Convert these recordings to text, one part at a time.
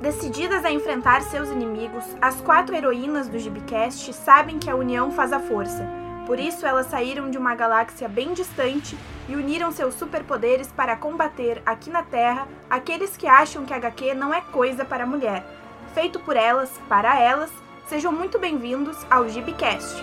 Decididas a enfrentar seus inimigos, as quatro heroínas do Gibicast sabem que a união faz a força. Por isso, elas saíram de uma galáxia bem distante e uniram seus superpoderes para combater aqui na Terra aqueles que acham que HQ não é coisa para mulher. Feito por elas, para elas, sejam muito bem-vindos ao Gibicast.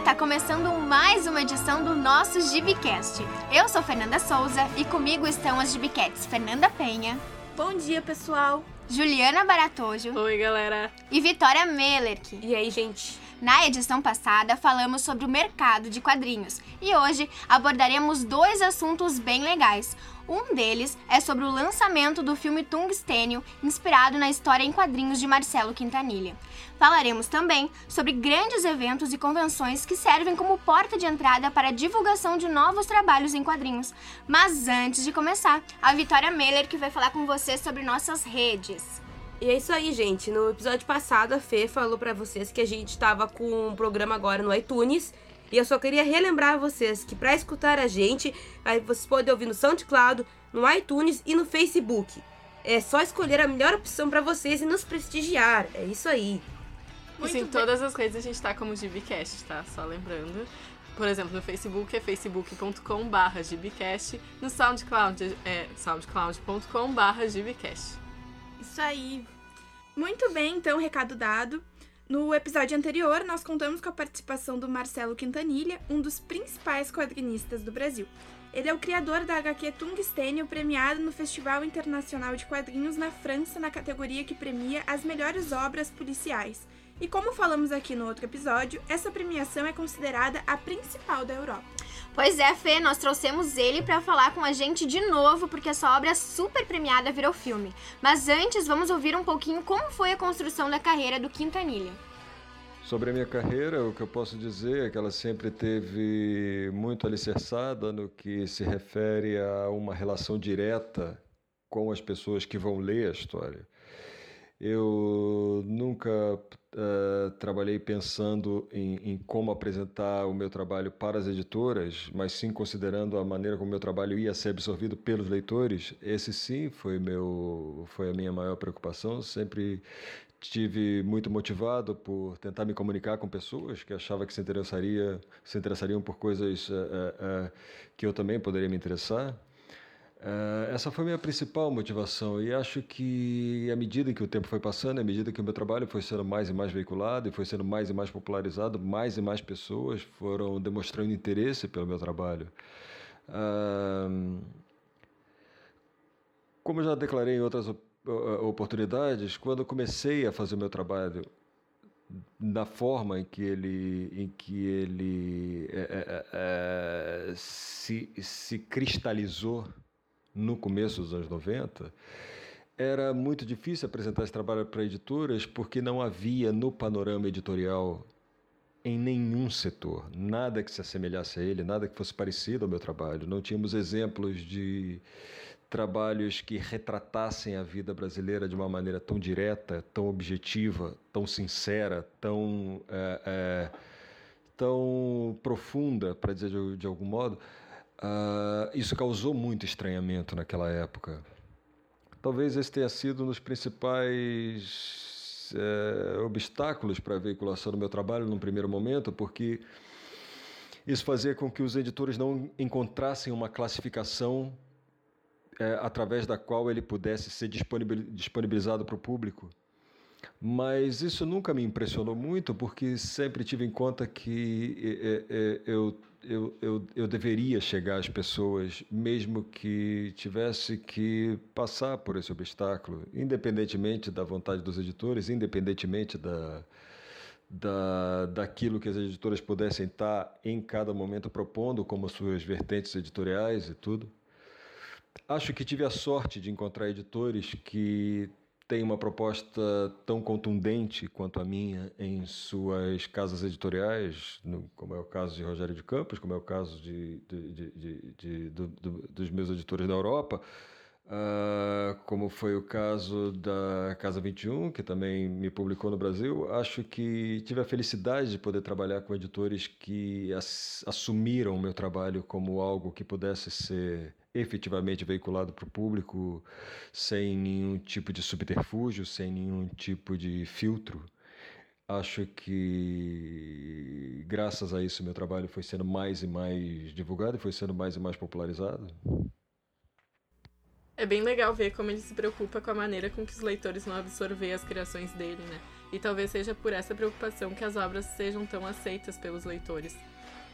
Galera, tá começando mais uma edição do nosso Gibicast. Eu sou Fernanda Souza e comigo estão as Gibicats Fernanda Penha. Bom dia, pessoal. Juliana Baratojo. Oi, galera. E Vitória Mellerk. E aí, gente? Na edição passada, falamos sobre o mercado de quadrinhos e hoje abordaremos dois assuntos bem legais. Um deles é sobre o lançamento do filme Tungstênio, inspirado na história em quadrinhos de Marcelo Quintanilha. Falaremos também sobre grandes eventos e convenções que servem como porta de entrada para a divulgação de novos trabalhos em quadrinhos. Mas antes de começar, a Vitória Meller que vai falar com vocês sobre nossas redes. E é isso aí, gente. No episódio passado, a Fê falou para vocês que a gente tava com um programa agora no iTunes e eu só queria relembrar vocês que para escutar a gente, vocês podem ouvir no SoundCloud, no iTunes e no Facebook. É só escolher a melhor opção para vocês e nos prestigiar. É isso aí. Muito em todas as redes a gente tá como GBcast, tá? Só lembrando. Por exemplo, no Facebook é facebook.com barra gbcast, no SoundCloud é soundcloud.com barra gbcast. Isso aí. Muito bem, então, recado dado. No episódio anterior, nós contamos com a participação do Marcelo Quintanilha, um dos principais quadrinistas do Brasil. Ele é o criador da HQ Tungstênio, premiado no Festival Internacional de Quadrinhos na França, na categoria que premia as melhores obras policiais. E como falamos aqui no outro episódio, essa premiação é considerada a principal da Europa. Pois é, Fê, nós trouxemos ele para falar com a gente de novo, porque essa obra super premiada virou filme. Mas antes, vamos ouvir um pouquinho como foi a construção da carreira do Quintanilha. Sobre a minha carreira, o que eu posso dizer é que ela sempre teve muito alicerçada no que se refere a uma relação direta com as pessoas que vão ler a história. Eu nunca uh, trabalhei pensando em, em, como apresentar o meu trabalho para as editoras, mas sim considerando a maneira como o meu trabalho ia ser absorvido pelos leitores. Esse sim foi, meu, foi a minha maior preocupação. Sempre tive muito motivado por tentar me comunicar com pessoas que achava que se, interessaria, se interessariam por coisas uh, uh, que eu também poderia me interessar. Uh, essa foi minha principal motivação e acho que à medida que o tempo foi passando, à medida que o meu trabalho foi sendo mais e mais veiculado e foi sendo mais e mais popularizado, mais e mais pessoas foram demonstrando interesse pelo meu trabalho. Uh, como já declarei em outras oportunidades, quando comecei a fazer o meu trabalho na forma em que ele, em que ele é, é, é, se, se cristalizou no começo dos anos 90, era muito difícil apresentar esse trabalho para editoras porque não havia no panorama editorial em nenhum setor nada que se assemelhasse a ele, nada que fosse parecido ao meu trabalho. Não tínhamos exemplos de trabalhos que retratassem a vida brasileira de uma maneira tão direta, tão objetiva, tão sincera, tão, é, é, tão profunda, para dizer de, de algum modo. Uh, isso causou muito estranhamento naquela época. Talvez esse tenha sido um dos principais é, obstáculos para a veiculação do meu trabalho num primeiro momento, porque isso fazia com que os editores não encontrassem uma classificação é, através da qual ele pudesse ser disponibilizado para o público. Mas isso nunca me impressionou muito, porque sempre tive em conta que é, é, eu eu, eu, eu deveria chegar às pessoas, mesmo que tivesse que passar por esse obstáculo, independentemente da vontade dos editores, independentemente da, da, daquilo que as editoras pudessem estar em cada momento propondo como suas vertentes editoriais e tudo. Acho que tive a sorte de encontrar editores que tem uma proposta tão contundente quanto a minha em suas casas editoriais, como é o caso de Rogério de Campos, como é o caso de, de, de, do, do, dos meus editores da Europa, Uh, como foi o caso da Casa 21, que também me publicou no Brasil, acho que tive a felicidade de poder trabalhar com editores que ass assumiram o meu trabalho como algo que pudesse ser efetivamente veiculado para o público sem nenhum tipo de subterfúgio, sem nenhum tipo de filtro. Acho que graças a isso meu trabalho foi sendo mais e mais divulgado e foi sendo mais e mais popularizado. É bem legal ver como ele se preocupa com a maneira com que os leitores vão absorver as criações dele, né? E talvez seja por essa preocupação que as obras sejam tão aceitas pelos leitores.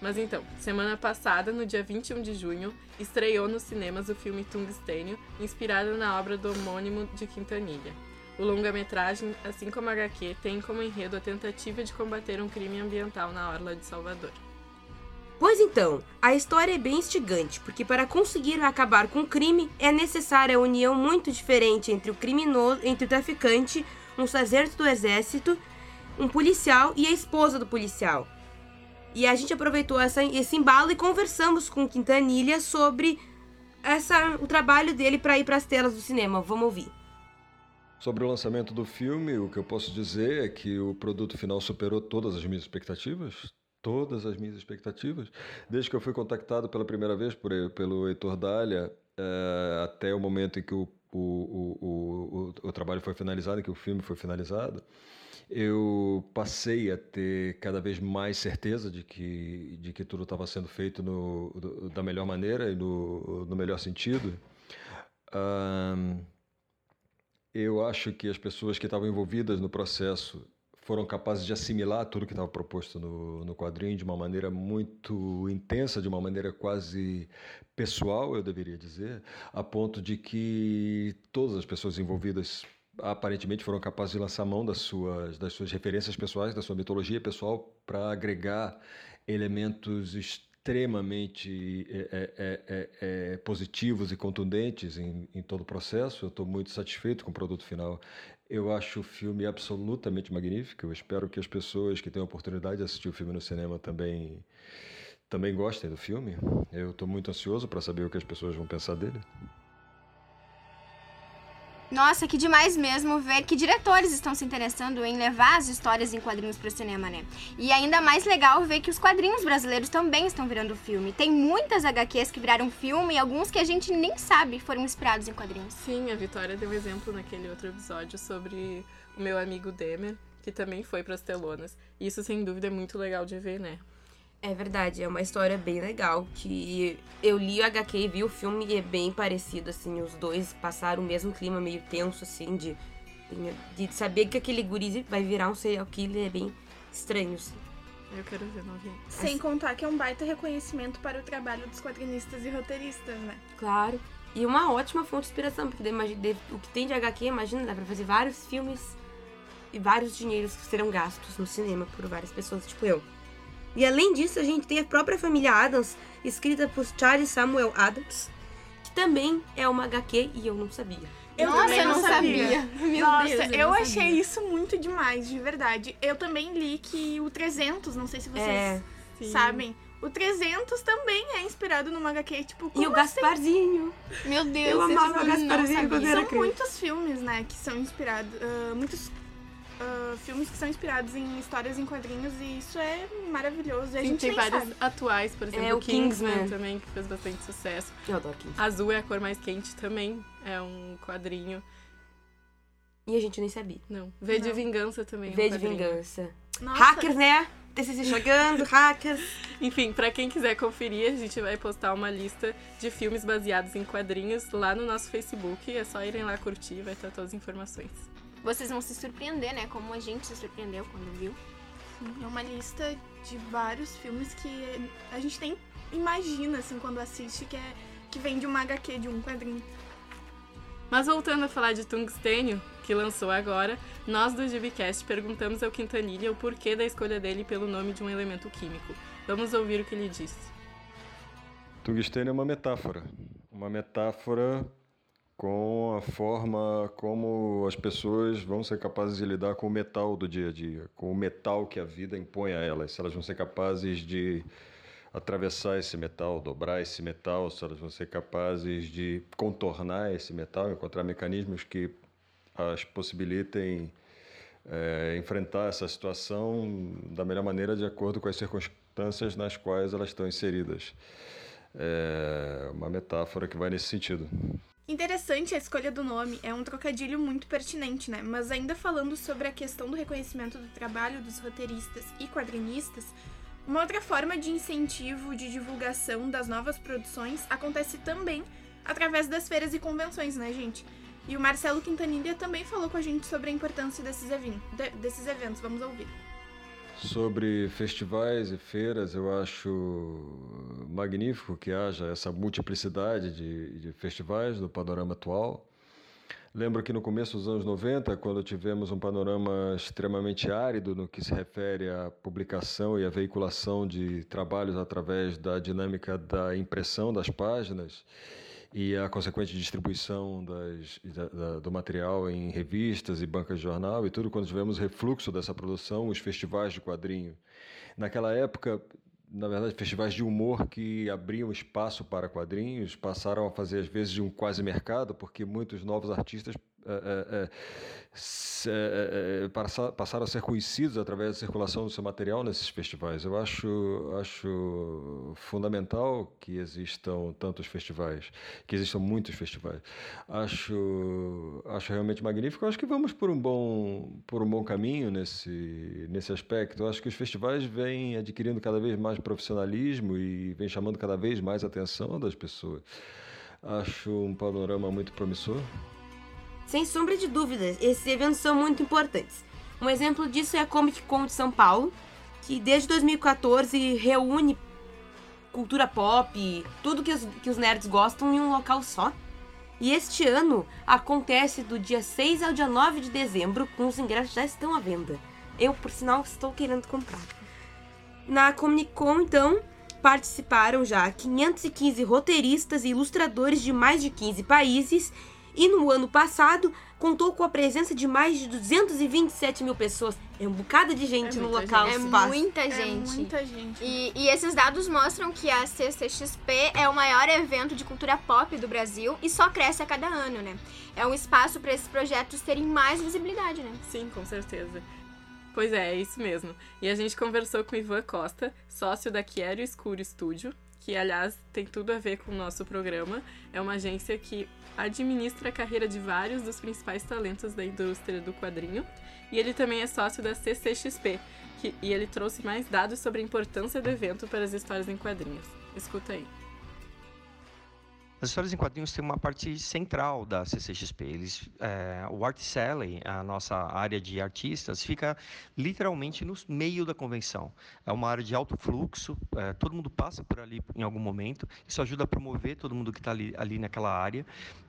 Mas então, semana passada, no dia 21 de junho, estreou nos cinemas o filme Tungstênio, inspirado na obra do homônimo de Quintanilha. O longa-metragem, assim como a HQ, tem como enredo a tentativa de combater um crime ambiental na orla de Salvador. Pois então, a história é bem instigante, porque para conseguir acabar com o crime é necessária a união muito diferente entre o criminoso, entre o traficante, um sargento do exército, um policial e a esposa do policial. E a gente aproveitou essa, esse embalo e conversamos com Quintanilha sobre essa, o trabalho dele para ir para as telas do cinema. Vamos ouvir. Sobre o lançamento do filme, o que eu posso dizer é que o produto final superou todas as minhas expectativas todas as minhas expectativas. Desde que eu fui contactado pela primeira vez por, pelo Heitor Dália, é, até o momento em que o, o, o, o, o trabalho foi finalizado, em que o filme foi finalizado, eu passei a ter cada vez mais certeza de que, de que tudo estava sendo feito no, do, da melhor maneira e no, no melhor sentido. Eu acho que as pessoas que estavam envolvidas no processo foram capazes de assimilar tudo que estava proposto no, no quadrinho de uma maneira muito intensa, de uma maneira quase pessoal, eu deveria dizer, a ponto de que todas as pessoas envolvidas aparentemente foram capazes de lançar mão das suas, das suas referências pessoais, da sua mitologia pessoal, para agregar elementos extremamente é, é, é, é, positivos e contundentes em, em todo o processo. Eu estou muito satisfeito com o produto final. Eu acho o filme absolutamente magnífico. Eu espero que as pessoas que têm a oportunidade de assistir o filme no cinema também também gostem do filme. Eu estou muito ansioso para saber o que as pessoas vão pensar dele. Nossa, que demais mesmo ver que diretores estão se interessando em levar as histórias em quadrinhos para o cinema, né? E ainda mais legal ver que os quadrinhos brasileiros também estão virando filme. Tem muitas HQs que viraram filme e alguns que a gente nem sabe foram inspirados em quadrinhos. Sim, a Vitória deu exemplo naquele outro episódio sobre o meu amigo Demer, que também foi para as telonas. Isso sem dúvida é muito legal de ver, né? É verdade, é uma história bem legal. Que eu li o HQ e vi o filme e é bem parecido, assim. Os dois passaram o mesmo clima meio tenso, assim, de, de saber que aquele guri vai virar um serial killer é bem estranho, assim. Eu quero ver, não vi. Sem assim, contar que é um baita reconhecimento para o trabalho dos quadrinistas e roteiristas, né? Claro. E uma ótima fonte de inspiração, porque o que tem de HQ, imagina, dá pra fazer vários filmes e vários dinheiros que serão gastos no cinema por várias pessoas, tipo eu. E além disso, a gente tem a própria família Adams, escrita por Charles Samuel Adams, que também é uma HQ e eu não sabia. Eu Nossa, também não, sabia. sabia. Meu Nossa, Deus, eu, eu achei sabia. isso muito demais, de verdade. Eu também li que o 300, não sei se vocês é, sabem, o 300 também é inspirado numa HQ, tipo, E o assim? Gasparzinho. Meu Deus, eu amava o Gasparzinho quando era São muitos filmes, né, que são inspirados, uh, muitos uh, filmes que são inspirados em histórias em quadrinhos e isso é maravilhoso. E a Sim, gente tem vários sabe. atuais, por exemplo, é, o Kingsman, Kingsman também, que fez bastante sucesso. Eu adoro Kingsman. Azul é a cor mais quente também, é um quadrinho. E a gente nem sabia. Não. V de Vingança também. V é um de Vingança. Nossa. Hackers, né? TCC chegando, hackers. Enfim, para quem quiser conferir, a gente vai postar uma lista de filmes baseados em quadrinhos lá no nosso Facebook. É só irem lá curtir, vai estar todas as informações vocês vão se surpreender, né? Como a gente se surpreendeu quando viu. Sim, é uma lista de vários filmes que a gente nem imagina, assim, quando assiste, que, é, que vem de uma HQ, de um quadrinho. Mas voltando a falar de Tungstênio, que lançou agora, nós do Gibicast perguntamos ao Quintanilha o porquê da escolha dele pelo nome de um elemento químico. Vamos ouvir o que ele disse. Tungstênio é uma metáfora. Uma metáfora com a forma como as pessoas vão ser capazes de lidar com o metal do dia a dia, com o metal que a vida impõe a elas. Se elas vão ser capazes de atravessar esse metal, dobrar esse metal, se elas vão ser capazes de contornar esse metal, encontrar mecanismos que as possibilitem é, enfrentar essa situação da melhor maneira de acordo com as circunstâncias nas quais elas estão inseridas. É uma metáfora que vai nesse sentido. Interessante a escolha do nome, é um trocadilho muito pertinente, né? Mas ainda falando sobre a questão do reconhecimento do trabalho dos roteiristas e quadrinistas, uma outra forma de incentivo de divulgação das novas produções acontece também através das feiras e convenções, né, gente? E o Marcelo Quintanilha também falou com a gente sobre a importância desses, eventos. Vamos ouvir. Sobre festivais e feiras, eu acho magnífico que haja essa multiplicidade de, de festivais no panorama atual. Lembro que no começo dos anos 90, quando tivemos um panorama extremamente árido no que se refere à publicação e à veiculação de trabalhos através da dinâmica da impressão das páginas, e a consequente distribuição das, da, da, do material em revistas e bancas de jornal e tudo, quando tivemos refluxo dessa produção, os festivais de quadrinho. Naquela época, na verdade, festivais de humor que abriam espaço para quadrinhos passaram a fazer, às vezes, um quase mercado, porque muitos novos artistas é, é, passaram a ser conhecidos através da circulação do seu material nesses festivais. Eu acho, acho fundamental que existam tantos festivais, que existam muitos festivais. Acho, acho realmente magnífico. acho que vamos por um bom, por um bom caminho nesse, nesse aspecto. Acho que os festivais vêm adquirindo cada vez mais profissionalismo e vêm chamando cada vez mais atenção das pessoas. Acho um panorama muito promissor. Sem sombra de dúvidas, esses eventos são muito importantes. Um exemplo disso é a Comic Con de São Paulo, que desde 2014 reúne cultura pop, tudo que os, que os nerds gostam em um local só. E este ano acontece do dia 6 ao dia 9 de dezembro, com os ingressos já estão à venda. Eu, por sinal, estou querendo comprar. Na Comic Con, então, participaram já 515 roteiristas e ilustradores de mais de 15 países e no ano passado contou com a presença de mais de 227 mil pessoas. É um bocado de gente é no local. Gente. É muita gente. É muita gente. E, e, esses dados mostram que a CCXP é o maior evento de cultura pop do Brasil e só cresce a cada ano, né? É um espaço para esses projetos terem mais visibilidade, né? Sim, com certeza. Pois é, é isso mesmo. E a gente conversou com o Ivan Costa, sócio da Quiero Escuro Studio, que aliás tem tudo a ver com o nosso programa. É uma agência que administra a carreira de vários dos principais talentos da indústria do quadrinho. E ele também é sócio da CCXP, que, e ele trouxe mais dados sobre a importância do evento para as histórias em quadrinhos. Escuta aí. As histórias em quadrinhos têm uma parte central da CCXP. Eles, é, o Art Sally, a nossa área de artistas, fica literalmente no meio da convenção. É uma área de alto fluxo, é, todo mundo passa por ali em algum momento. Isso ajuda a promover todo mundo que está ali, ali naquela área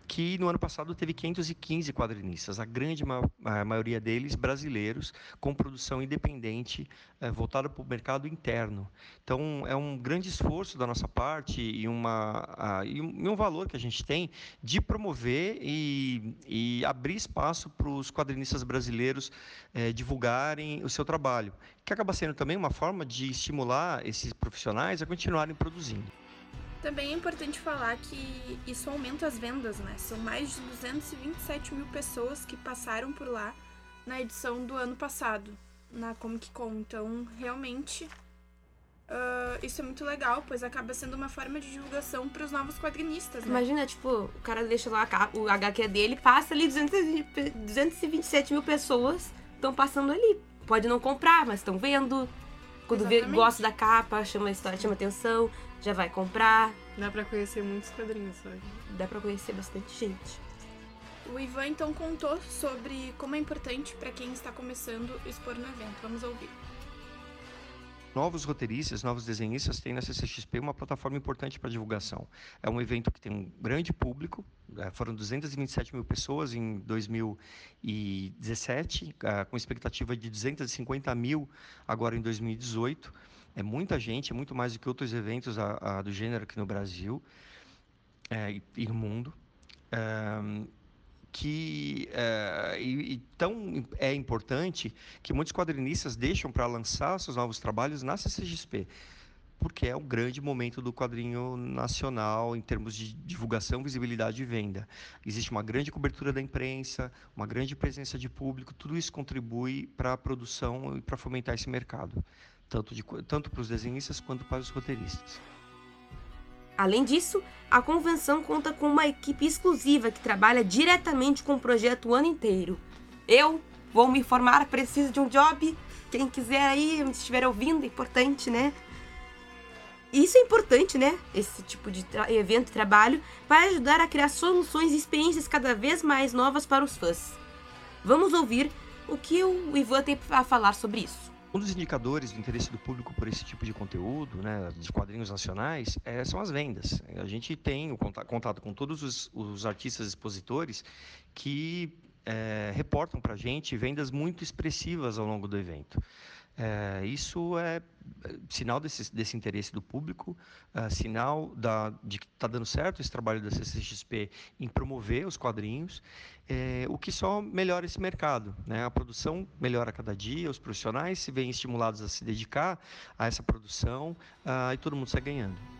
que no ano passado teve 515 quadrinistas, a grande ma a maioria deles brasileiros, com produção independente, é, voltada para o mercado interno. Então, é um grande esforço da nossa parte e, uma, a, e, um, valor que a gente tem de promover e, e abrir espaço para os quadrinistas brasileiros é, divulgarem o seu trabalho, que acaba sendo também uma forma de estimular esses profissionais a continuarem produzindo. Também é importante falar que isso aumenta as vendas, né? São mais de 227 mil pessoas que passaram por lá na edição do ano passado, na Comic Con. Então, realmente, uh, isso é muito legal, pois acaba sendo uma forma de divulgação para os novos quadrinistas, né? Imagina, tipo, o cara deixa lá o HQ dele, passa ali 227 mil pessoas estão passando ali. Pode não comprar, mas estão vendo. Quando vê, gosta da capa, chama a história, chama atenção já vai comprar. Dá pra conhecer muitos quadrinhos, sabe? Dá pra conhecer bastante gente. O Ivan então contou sobre como é importante para quem está começando expor no evento. Vamos ouvir. Novos roteiristas, novos desenhistas têm na CCXP uma plataforma importante para divulgação. É um evento que tem um grande público, é, foram 227 mil pessoas em 2017, é, com expectativa de 250 mil agora em 2018. É muita gente, é muito mais do que outros eventos do gênero aqui no Brasil é, e, no mundo. É, que é, e, tão é importante que muitos quadrinistas deixam para lançar seus novos trabalhos na CCXP. porque é o grande momento do quadrinho nacional em termos de divulgação, visibilidade e venda. Existe uma grande cobertura da imprensa, uma grande presença de público, tudo isso contribui para a produção e para fomentar esse mercado, tanto, tanto para os desenhistas quanto para os roteiristas. Além disso, a convenção conta com uma equipe exclusiva que trabalha diretamente com o projeto o ano inteiro. Eu vou me formar, preciso de um job. Quem quiser aí, estiver ouvindo, é importante, né? Isso é importante, né? Esse tipo de evento e trabalho para ajudar a criar soluções e experiências cada vez mais novas para os fãs. Vamos ouvir o que o Ivan tem a falar sobre isso. Um dos indicadores do interesse do público por esse tipo de conteúdo, né, de quadrinhos nacionais, é, são as vendas. A gente tem o contato com todos os, os artistas expositores que é, reportam para a gente vendas muito expressivas ao longo do evento. É, isso é, é sinal desse, desse interesse do público, é, sinal da, de que está dando certo esse trabalho da CCXP em promover os quadrinhos, é, o que só melhora esse mercado. Né? A produção melhora cada dia, os profissionais se veem estimulados a se dedicar a essa produção uh, e todo mundo sai ganhando.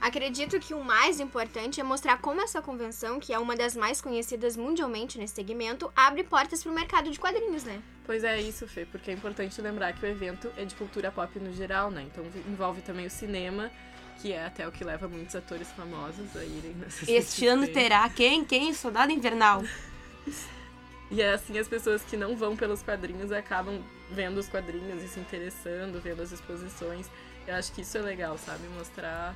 Acredito que o mais importante é mostrar como essa convenção, que é uma das mais conhecidas mundialmente nesse segmento, abre portas para o mercado de quadrinhos, né? Pois é isso, Fê, porque é importante lembrar que o evento é de cultura pop no geral, né? Então envolve também o cinema, que é até o que leva muitos atores famosos a irem nessa Este ano terá quem? Quem? Soldado Invernal. e é assim as pessoas que não vão pelos quadrinhos acabam vendo os quadrinhos e se interessando, vendo as exposições. Eu acho que isso é legal, sabe? Mostrar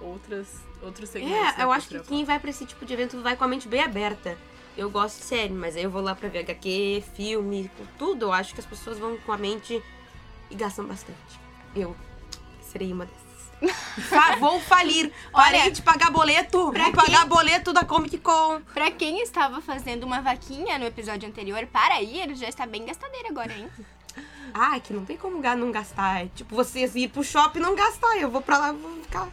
outras, outros segmentos. É, eu acho que quem vai pra esse tipo de evento vai com a mente bem aberta. Eu gosto de série, mas aí eu vou lá pra ver HQ, filme, tudo. Eu acho que as pessoas vão com a mente e gastam bastante. Eu serei uma dessas. vou falir. Parei Olha, de pagar boleto. Vou quem... pagar boleto da Comic Con. Pra quem estava fazendo uma vaquinha no episódio anterior, para ir, já está bem gastadeira agora, hein? Ah, é que não tem como não gastar. É tipo, vocês ir pro shopping e não gastar. Eu vou pra lá e vou ficar.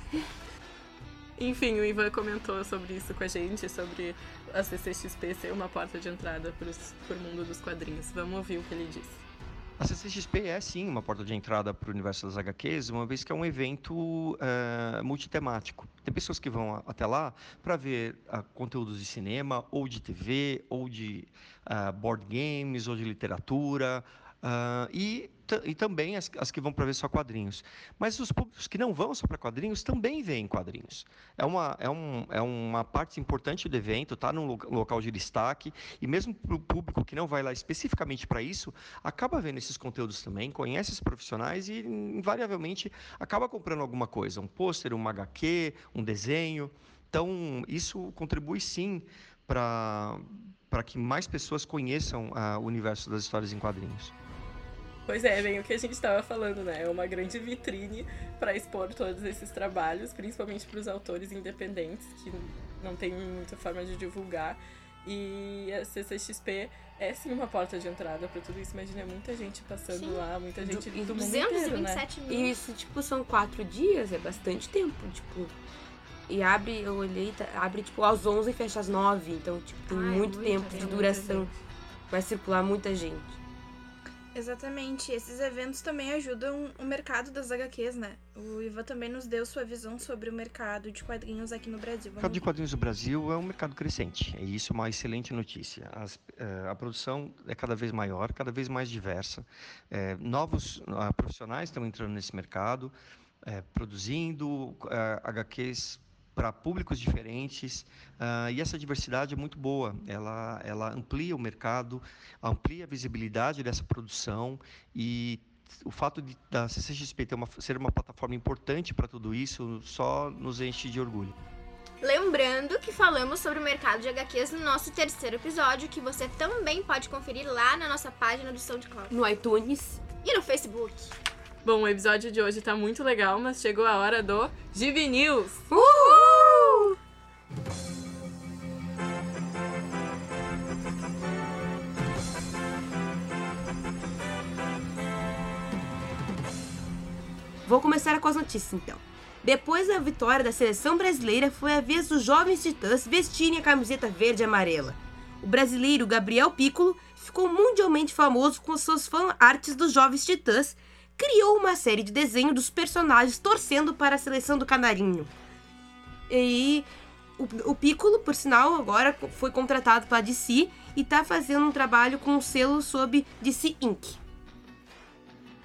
Enfim, o Ivan comentou sobre isso com a gente, sobre a CCXP ser uma porta de entrada pro, pro mundo dos quadrinhos. Vamos ouvir o que ele disse. A CCXP é sim uma porta de entrada para o universo das HQs, uma vez que é um evento uh, multitemático. Tem pessoas que vão até lá para ver uh, conteúdos de cinema, ou de TV, ou de uh, board games, ou de literatura, Uh, e, e também as, as que vão para ver só quadrinhos. Mas os públicos que não vão só para quadrinhos também veem quadrinhos. É uma, é, um, é uma parte importante do evento, está num local de destaque, e mesmo para o público que não vai lá especificamente para isso, acaba vendo esses conteúdos também, conhece os profissionais e, invariavelmente, acaba comprando alguma coisa, um pôster, um HQ, um desenho. Então, isso contribui sim para para que mais pessoas conheçam uh, o universo das histórias em quadrinhos. Pois é, bem o que a gente estava falando, né? É uma grande vitrine para expor todos esses trabalhos, principalmente para os autores independentes, que não tem muita forma de divulgar. E a CCXP é sim uma porta de entrada para tudo isso. Imagina, muita gente passando sim. lá, muita gente do, do mundo inteiro, né? mil. E isso, tipo, são quatro dias, é bastante tempo, tipo... E abre, eu olhei, tá, abre, tipo, às 11 e fecha às 9. Então, tipo, tem Ai, muito tempo de duração. Vai circular muita gente. Exatamente. Esses eventos também ajudam o mercado das HQs, né? O Ivan também nos deu sua visão sobre o mercado de quadrinhos aqui no Brasil. O mercado de quadrinhos do Brasil é um mercado crescente. E isso é uma excelente notícia. As, eh, a produção é cada vez maior, cada vez mais diversa. Eh, novos uh, profissionais estão entrando nesse mercado, eh, produzindo HQs para públicos diferentes uh, e essa diversidade é muito boa. Ela, ela amplia o mercado, amplia a visibilidade dessa produção e o fato de, da CCXP ter uma, ser uma plataforma importante para tudo isso só nos enche de orgulho. Lembrando que falamos sobre o mercado de HQs no nosso terceiro episódio, que você também pode conferir lá na nossa página do SoundCloud. No iTunes. E no Facebook. Bom, o episódio de hoje tá muito legal, mas chegou a hora do Gibi News. Uhul! Com as notícias então. Depois da vitória da seleção brasileira, foi a vez dos jovens titãs vestirem a camiseta verde e amarela. O brasileiro Gabriel Piccolo ficou mundialmente famoso com suas fan artes dos jovens titãs criou uma série de desenho dos personagens torcendo para a seleção do Canarinho. E o, o Piccolo, por sinal, agora foi contratado para DC e tá fazendo um trabalho com o selo sob DC Inc.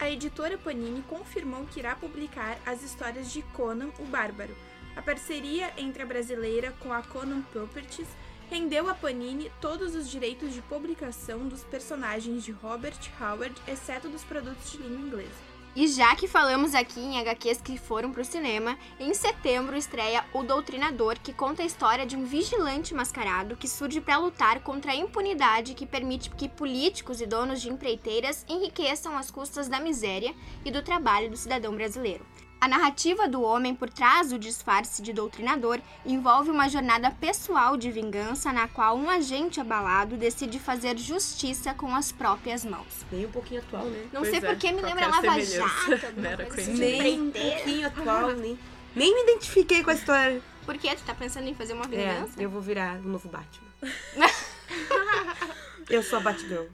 A editora Panini confirmou que irá publicar as histórias de Conan o Bárbaro. A parceria entre a brasileira com a Conan Properties rendeu a Panini todos os direitos de publicação dos personagens de Robert Howard, exceto dos produtos de língua inglesa. E já que falamos aqui em HQs que foram pro cinema, em setembro estreia O Doutrinador, que conta a história de um vigilante mascarado que surge para lutar contra a impunidade que permite que políticos e donos de empreiteiras enriqueçam às custas da miséria e do trabalho do cidadão brasileiro. A narrativa do homem por trás do disfarce de doutrinador envolve uma jornada pessoal de vingança na qual um agente abalado decide fazer justiça com as próprias mãos. Nem um pouquinho atual, né? Não Pois sei é, por que me lembra qualquer Lava. Jato, coisa assim. Nem um pouquinho atual, nem, nem me identifiquei com a história. Por que tu tá pensando em fazer uma É, vingança? eu vou virar o novo Batman. eu sou a Batgirl.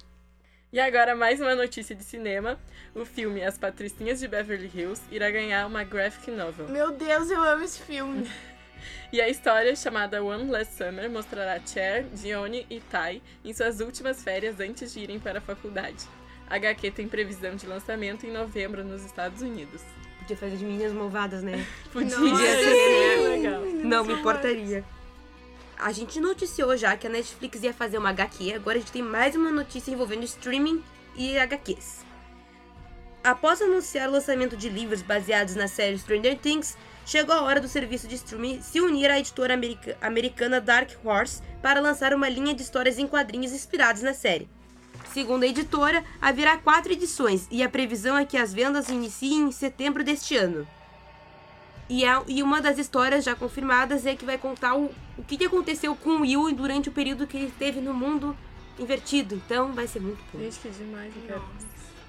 E agora mais uma notícia de cinema. O filme As Patricinhas de Beverly Hills irá ganhar uma graphic novel. Meu Deus, eu amo esse filme. E a história, chamada One Last Summer, mostrará Cher, Dione e Tai em suas últimas férias antes de irem para a faculdade. A HQ tem previsão de lançamento em novembro nos Estados Unidos. Podia fazer de meninas malvadas, né? Podia Nossa, ser sim. legal. Não me importaria. A gente noticiou já que a Netflix ia fazer uma HQ, agora a gente tem mais uma notícia envolvendo streaming e HQs. Após anunciar o lançamento de livros baseados na série Stranger Things, chegou a hora do serviço de streaming se unir à editora america- americana Dark Horse para lançar uma linha de histórias em quadrinhos inspirados na série. Segundo a editora, haverá quatro edições e a previsão é que as vendas iniciem em setembro deste ano. E, a- e uma das histórias já confirmadas é que vai contar o, o que que aconteceu com o Will durante o período que ele esteve no mundo invertido. Então vai ser muito bom. Gente, que demais, eu quero.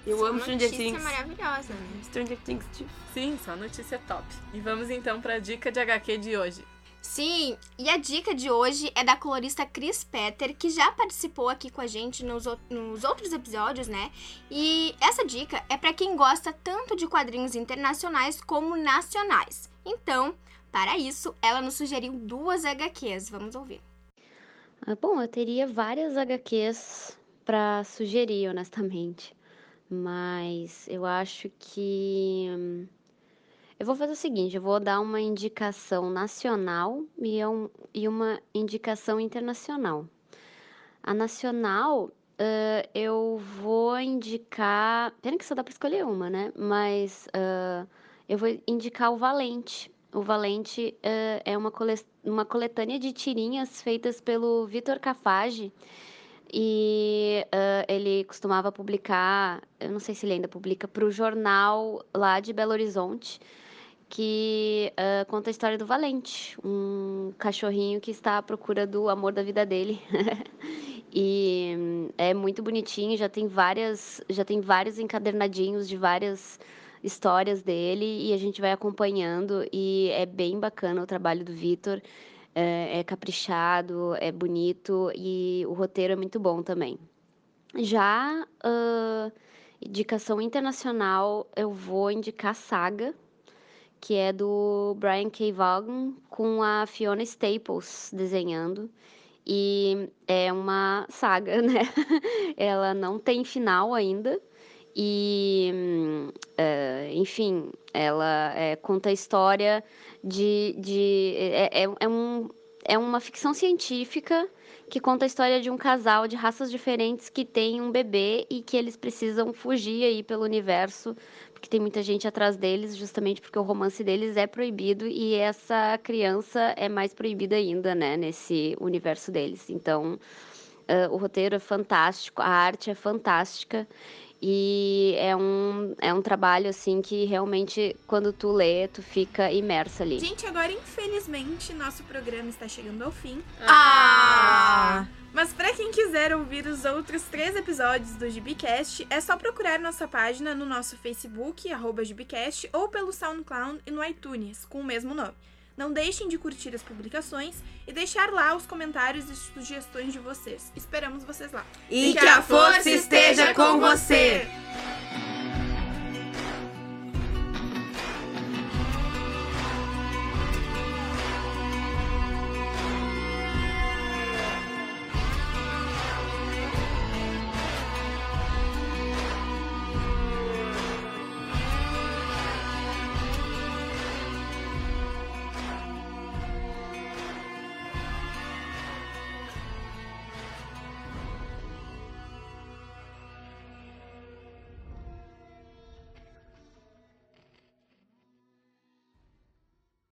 Eu amo Stranger notícia Things. maravilhosa. né? Stranger Things. tipo, Sim, só notícia top. E vamos então para a dica de HQ de hoje. Sim, e a dica de hoje é da colorista Chris Petter, que já participou aqui com a gente nos, nos outros episódios, né? E essa dica é para quem gosta tanto de quadrinhos internacionais como nacionais. Então, para isso, ela nos sugeriu duas HQs. Vamos ouvir. Ah, Bom, eu teria várias HQs para sugerir, honestamente. Mas eu acho que. Eu vou fazer o seguinte: eu vou dar uma indicação nacional e, é um- e uma indicação internacional. A nacional, ah, eu vou indicar. Pena que só dá para escolher uma, né? Mas ah, eu vou indicar o Valente. O Valente ah, é uma, cole- uma coletânea de tirinhas feitas pelo Vitor Cafage. E ah, ele costumava publicar, eu não sei se ele ainda publica, para o jornal lá de Belo Horizonte, que ah, conta a história do Valente, um cachorrinho que está à procura do amor da vida dele. E hum, é muito bonitinho, já tem várias, já tem vários encadernadinhos de várias histórias dele e a gente vai acompanhando e é bem bacana o trabalho do Vitor. É, é caprichado, é bonito e o roteiro é muito bom também. Já ah, indicação internacional, eu vou indicar Saga, que é do Brian K. Vaughan com a Fiona Staples desenhando. E é uma saga, né? Ela não tem final ainda. E, hum, eh, enfim, ela eh, conta a história de. de é, é, é um, é uma ficção científica que conta a história de um casal de raças diferentes que tem um bebê e que eles precisam fugir aí pelo universo, porque tem muita gente atrás deles, justamente porque o romance deles é proibido e essa criança é mais proibida ainda, né, nesse universo deles. Então, eh, o roteiro é fantástico, a arte é fantástica. E é um, é um trabalho, assim, que realmente, quando tu lê, tu fica imersa ali. Gente, agora infelizmente nosso programa está chegando ao fim. Ah! Mas pra quem quiser ouvir os outros três episódios do GBcast, é só procurar nossa página no nosso Facebook, arroba GBcast, ou pelo SoundCloud e no iTunes, com o mesmo nome. Não deixem de curtir as publicações e deixar lá os comentários e sugestões de vocês. Esperamos vocês lá. E, e que, que a força esteja com você.